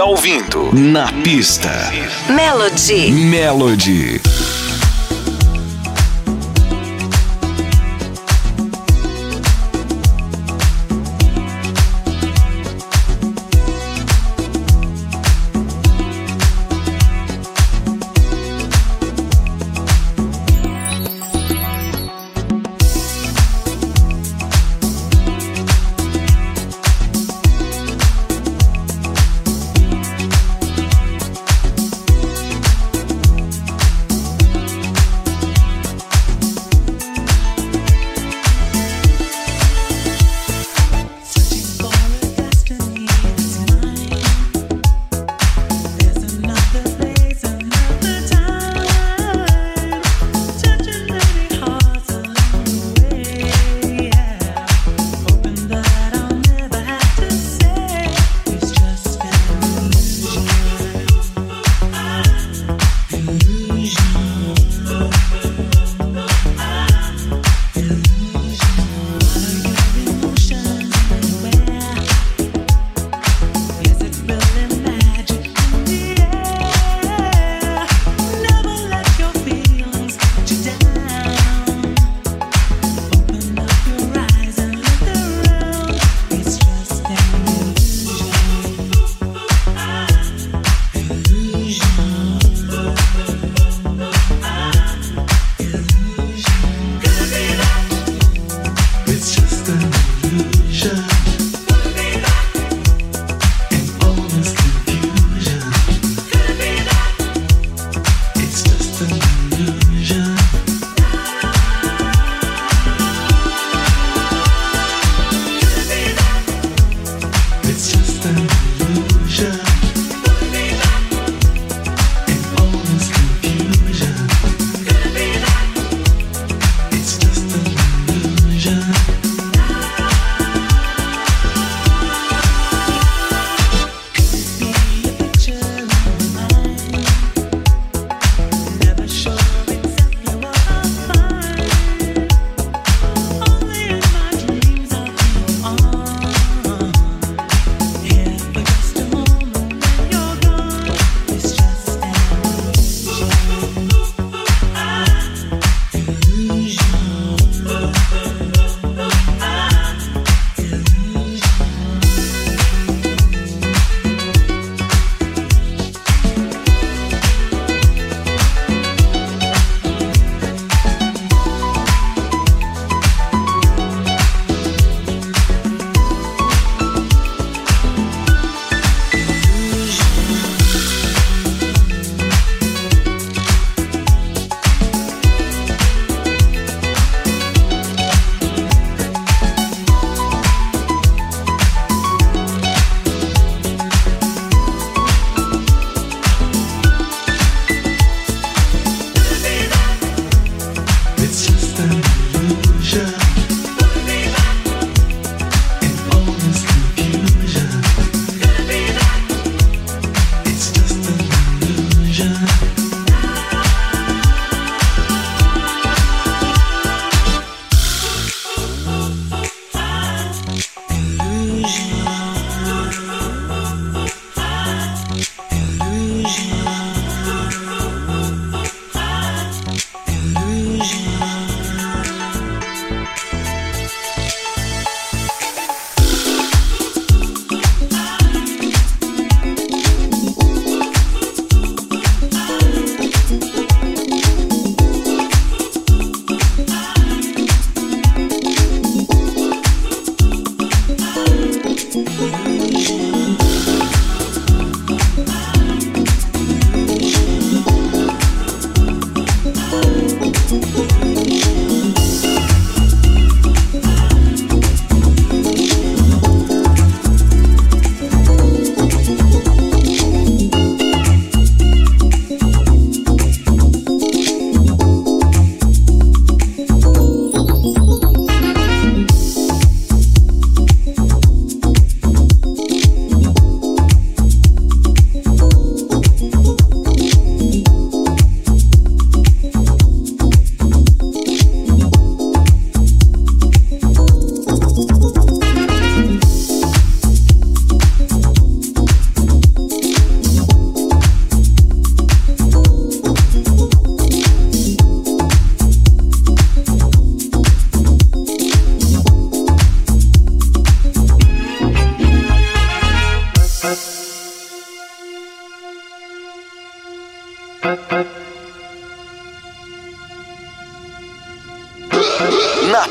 Está ouvindo Na Pista. Melody. Melody.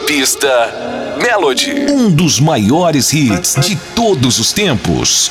Pista, Melody. Um dos maiores hits de todos os tempos.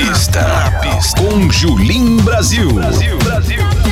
pista. Na pista. Com Julim Brasil. Brasil. Brasil.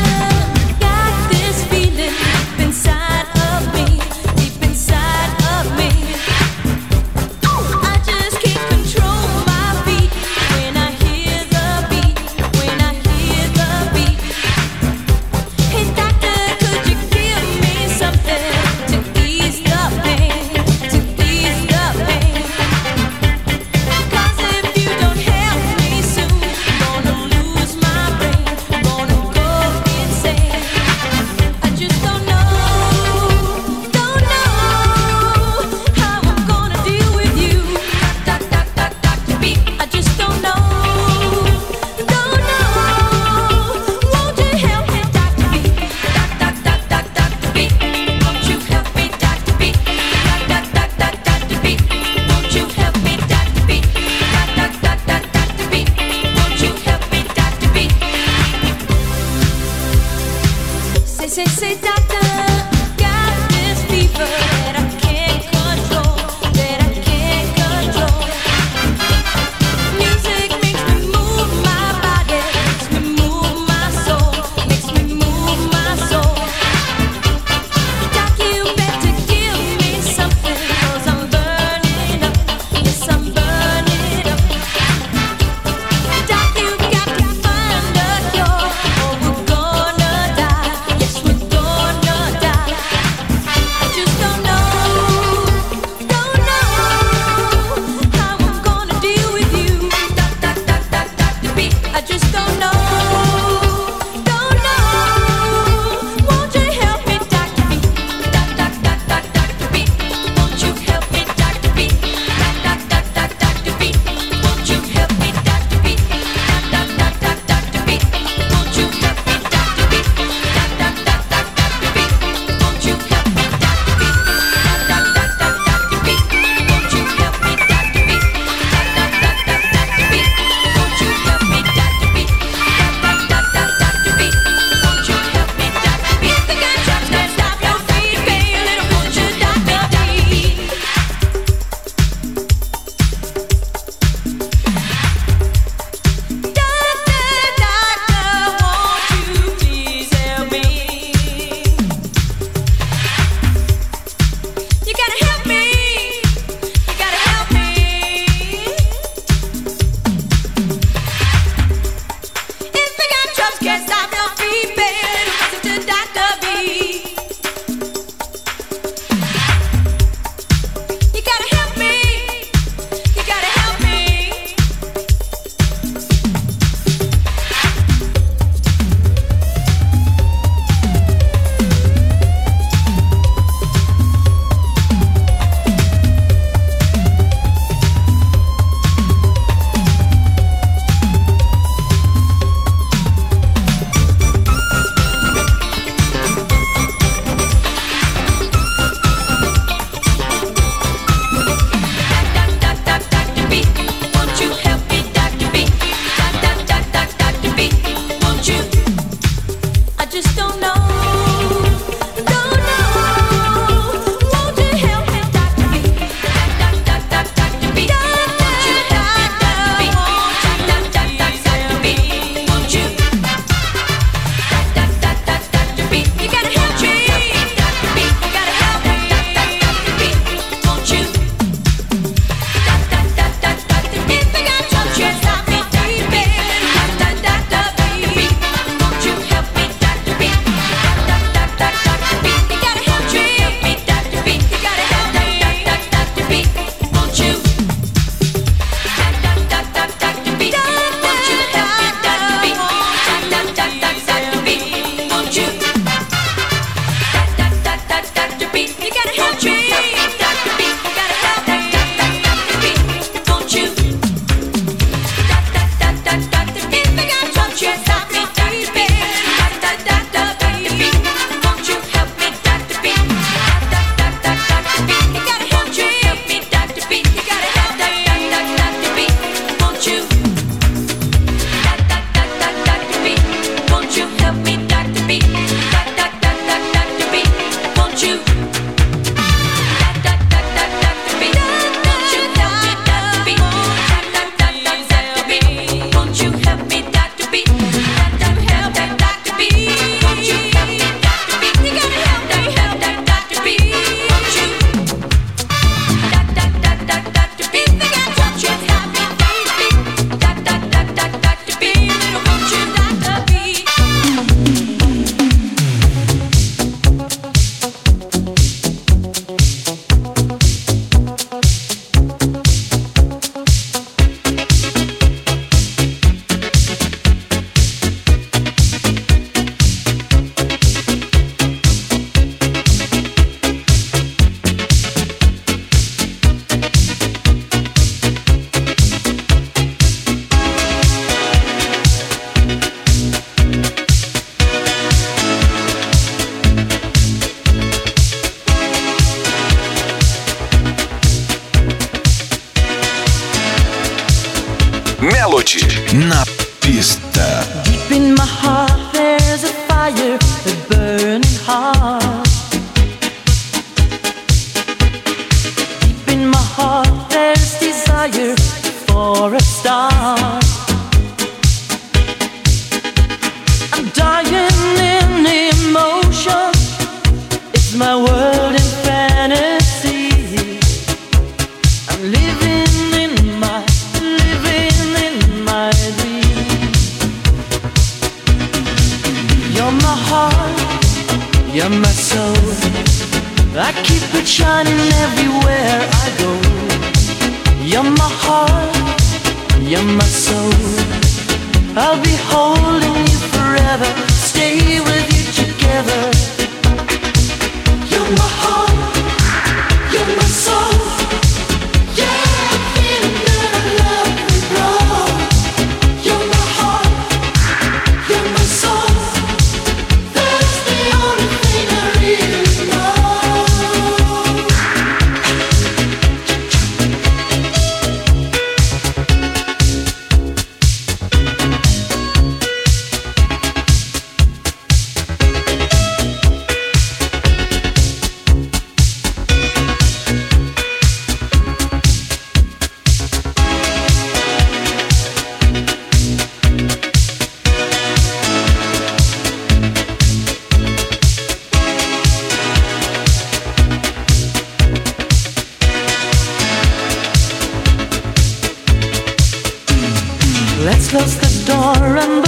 close the door and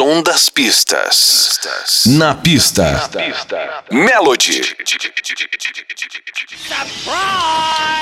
som das pistas. Na pista. Na pista. Melody. Surprise!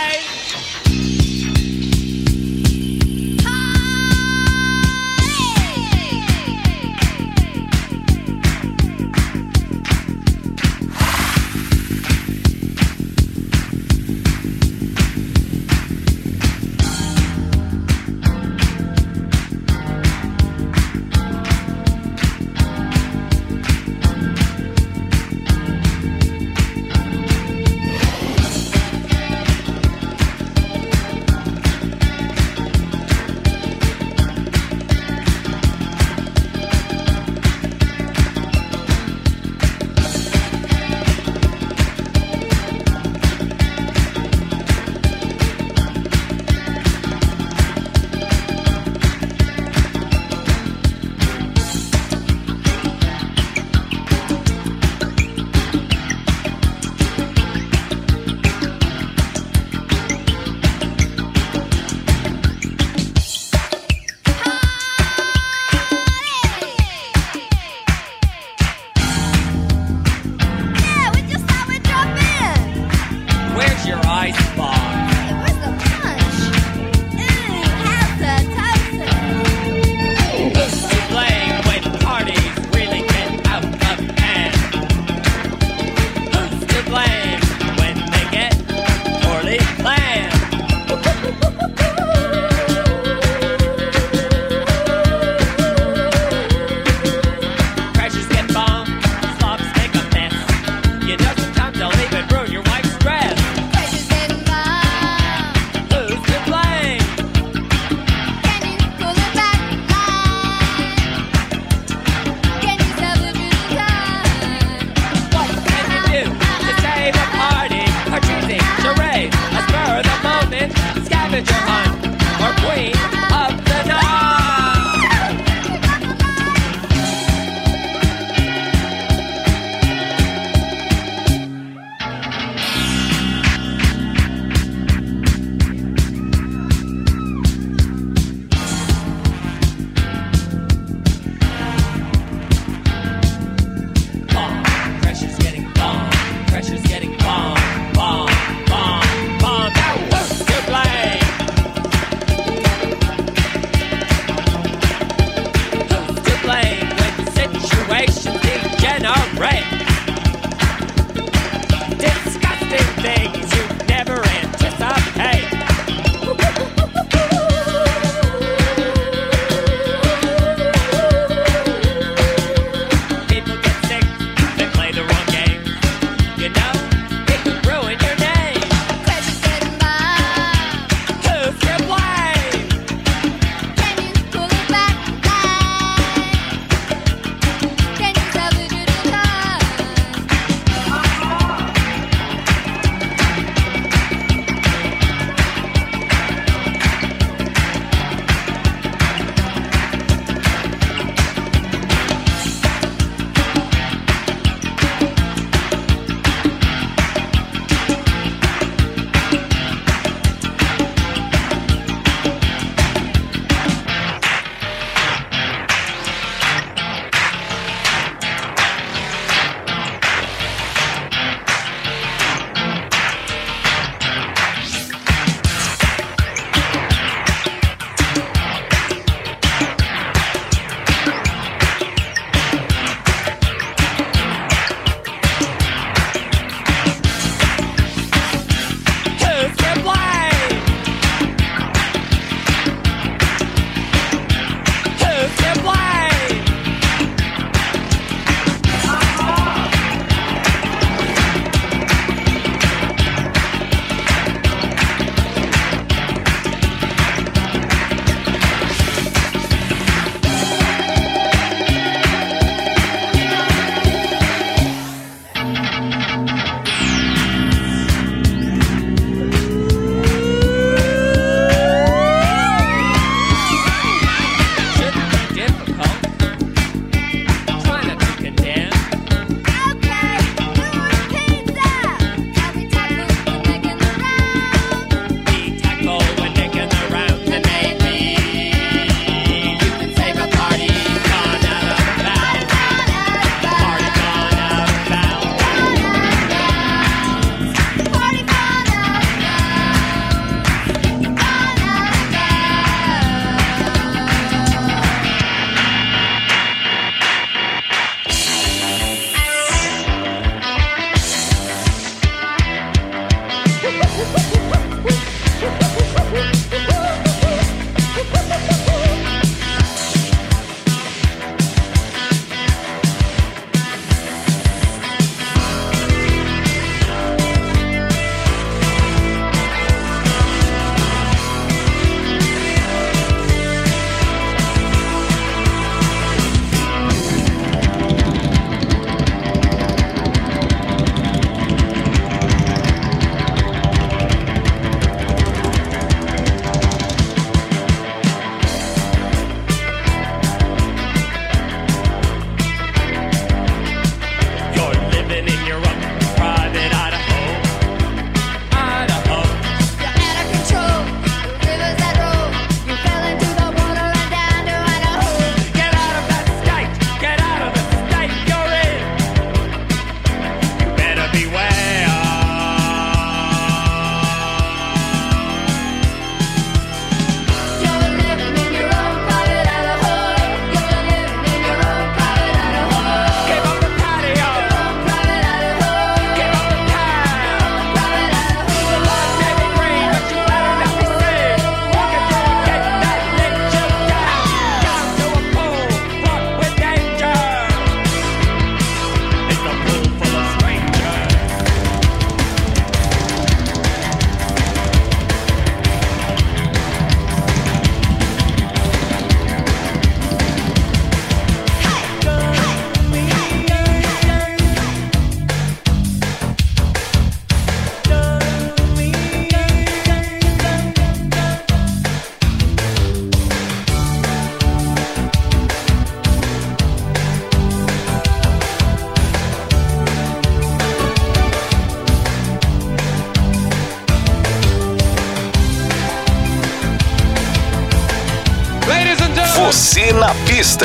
Na pista.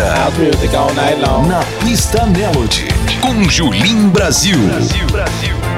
Na pista Melody. Com Julim Brasil. Brasil. Brasil.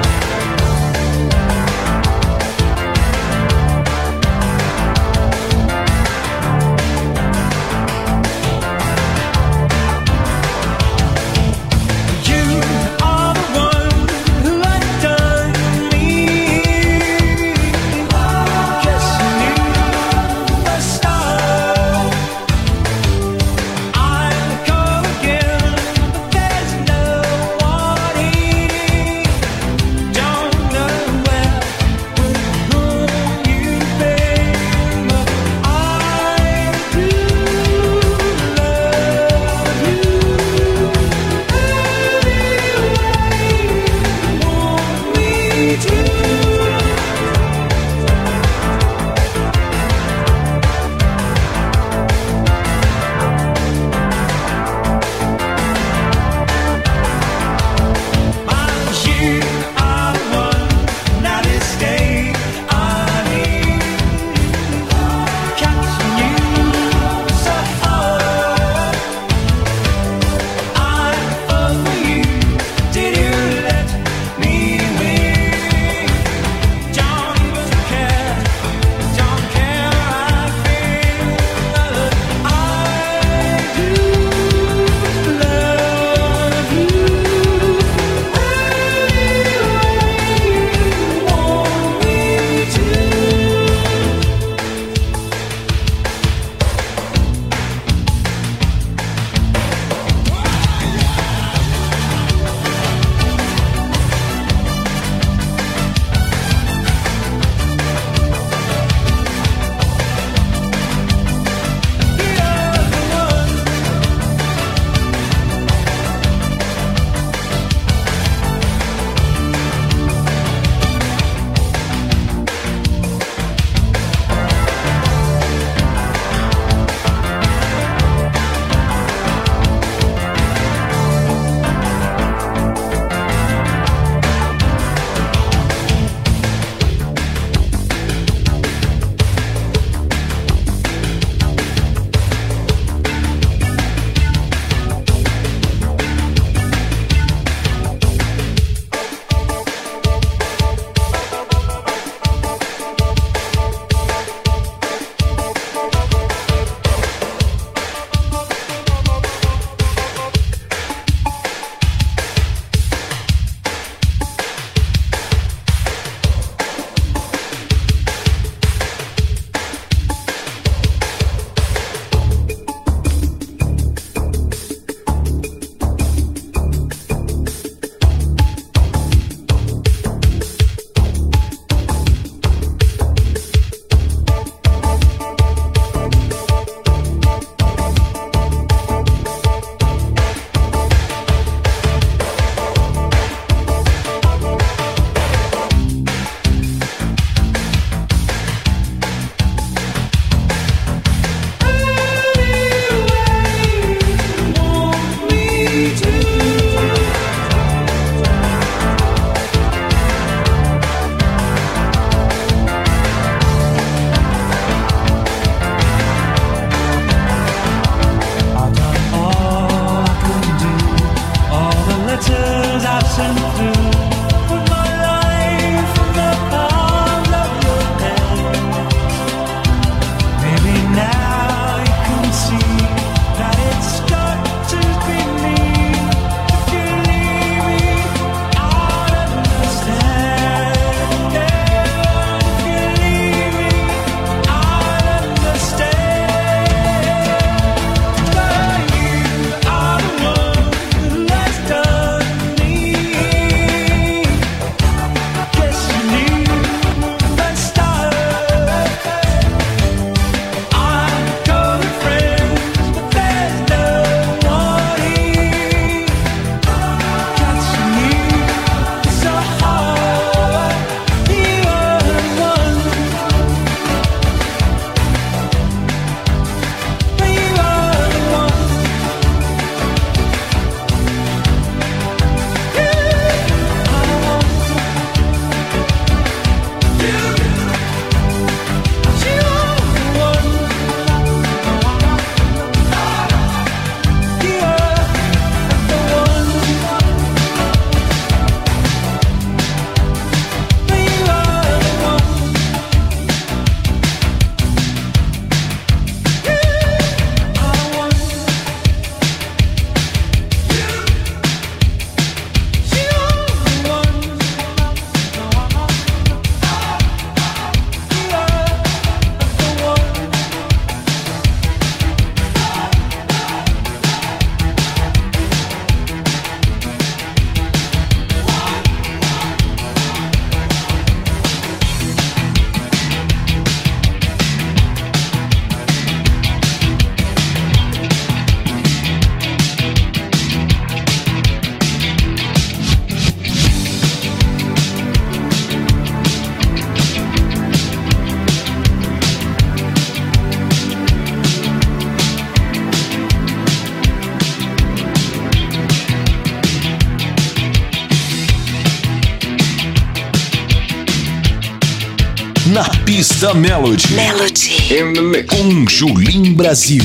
Na pista Melody. Melody. Com Julim Brasil.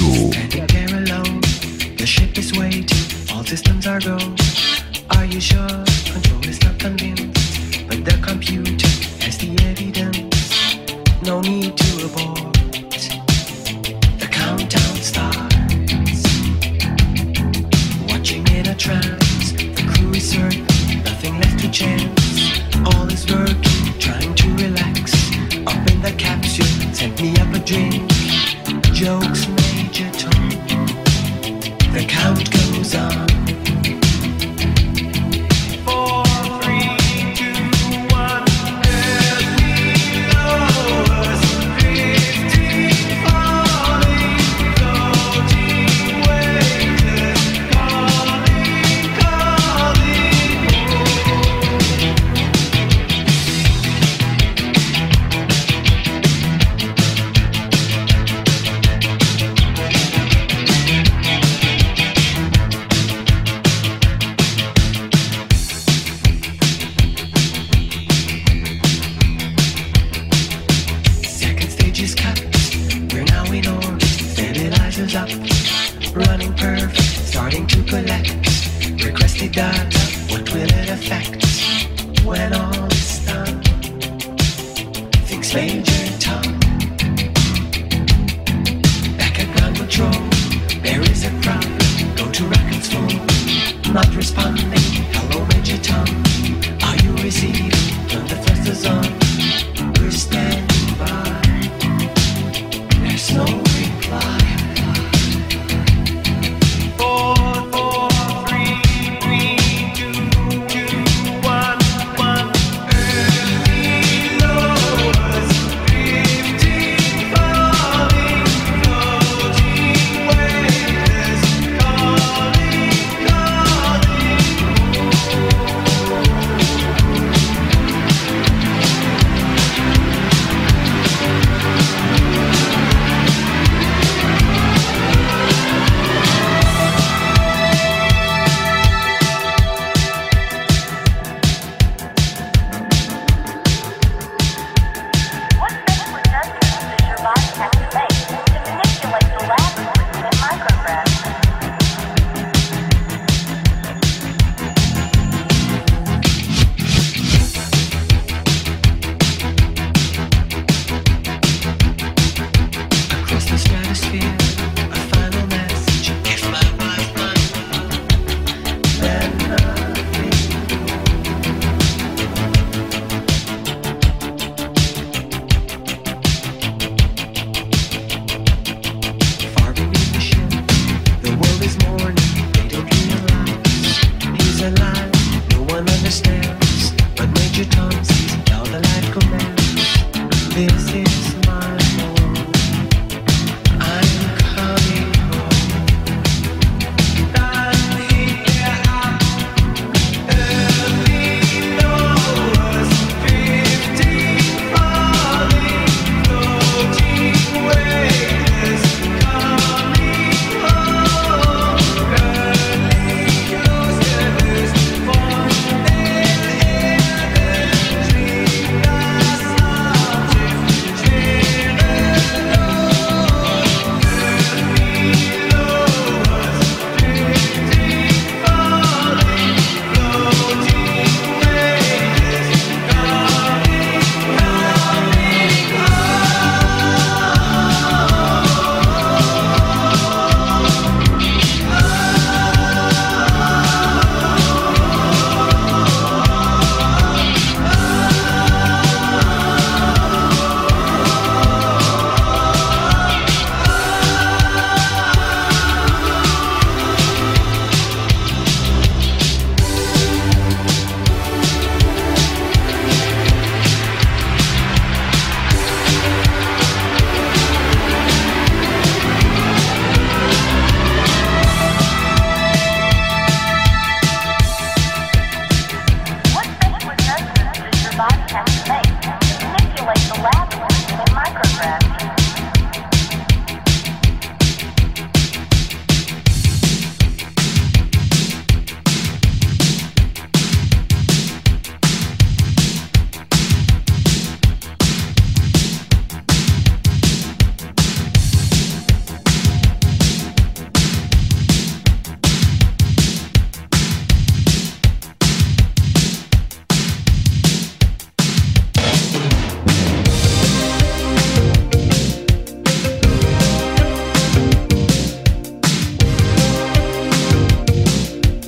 Control.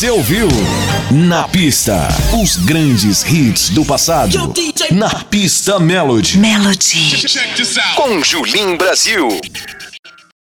Você ouviu? Na pista, os grandes hits do passado. Na pista Melody. Melody. Com Julim Brasil.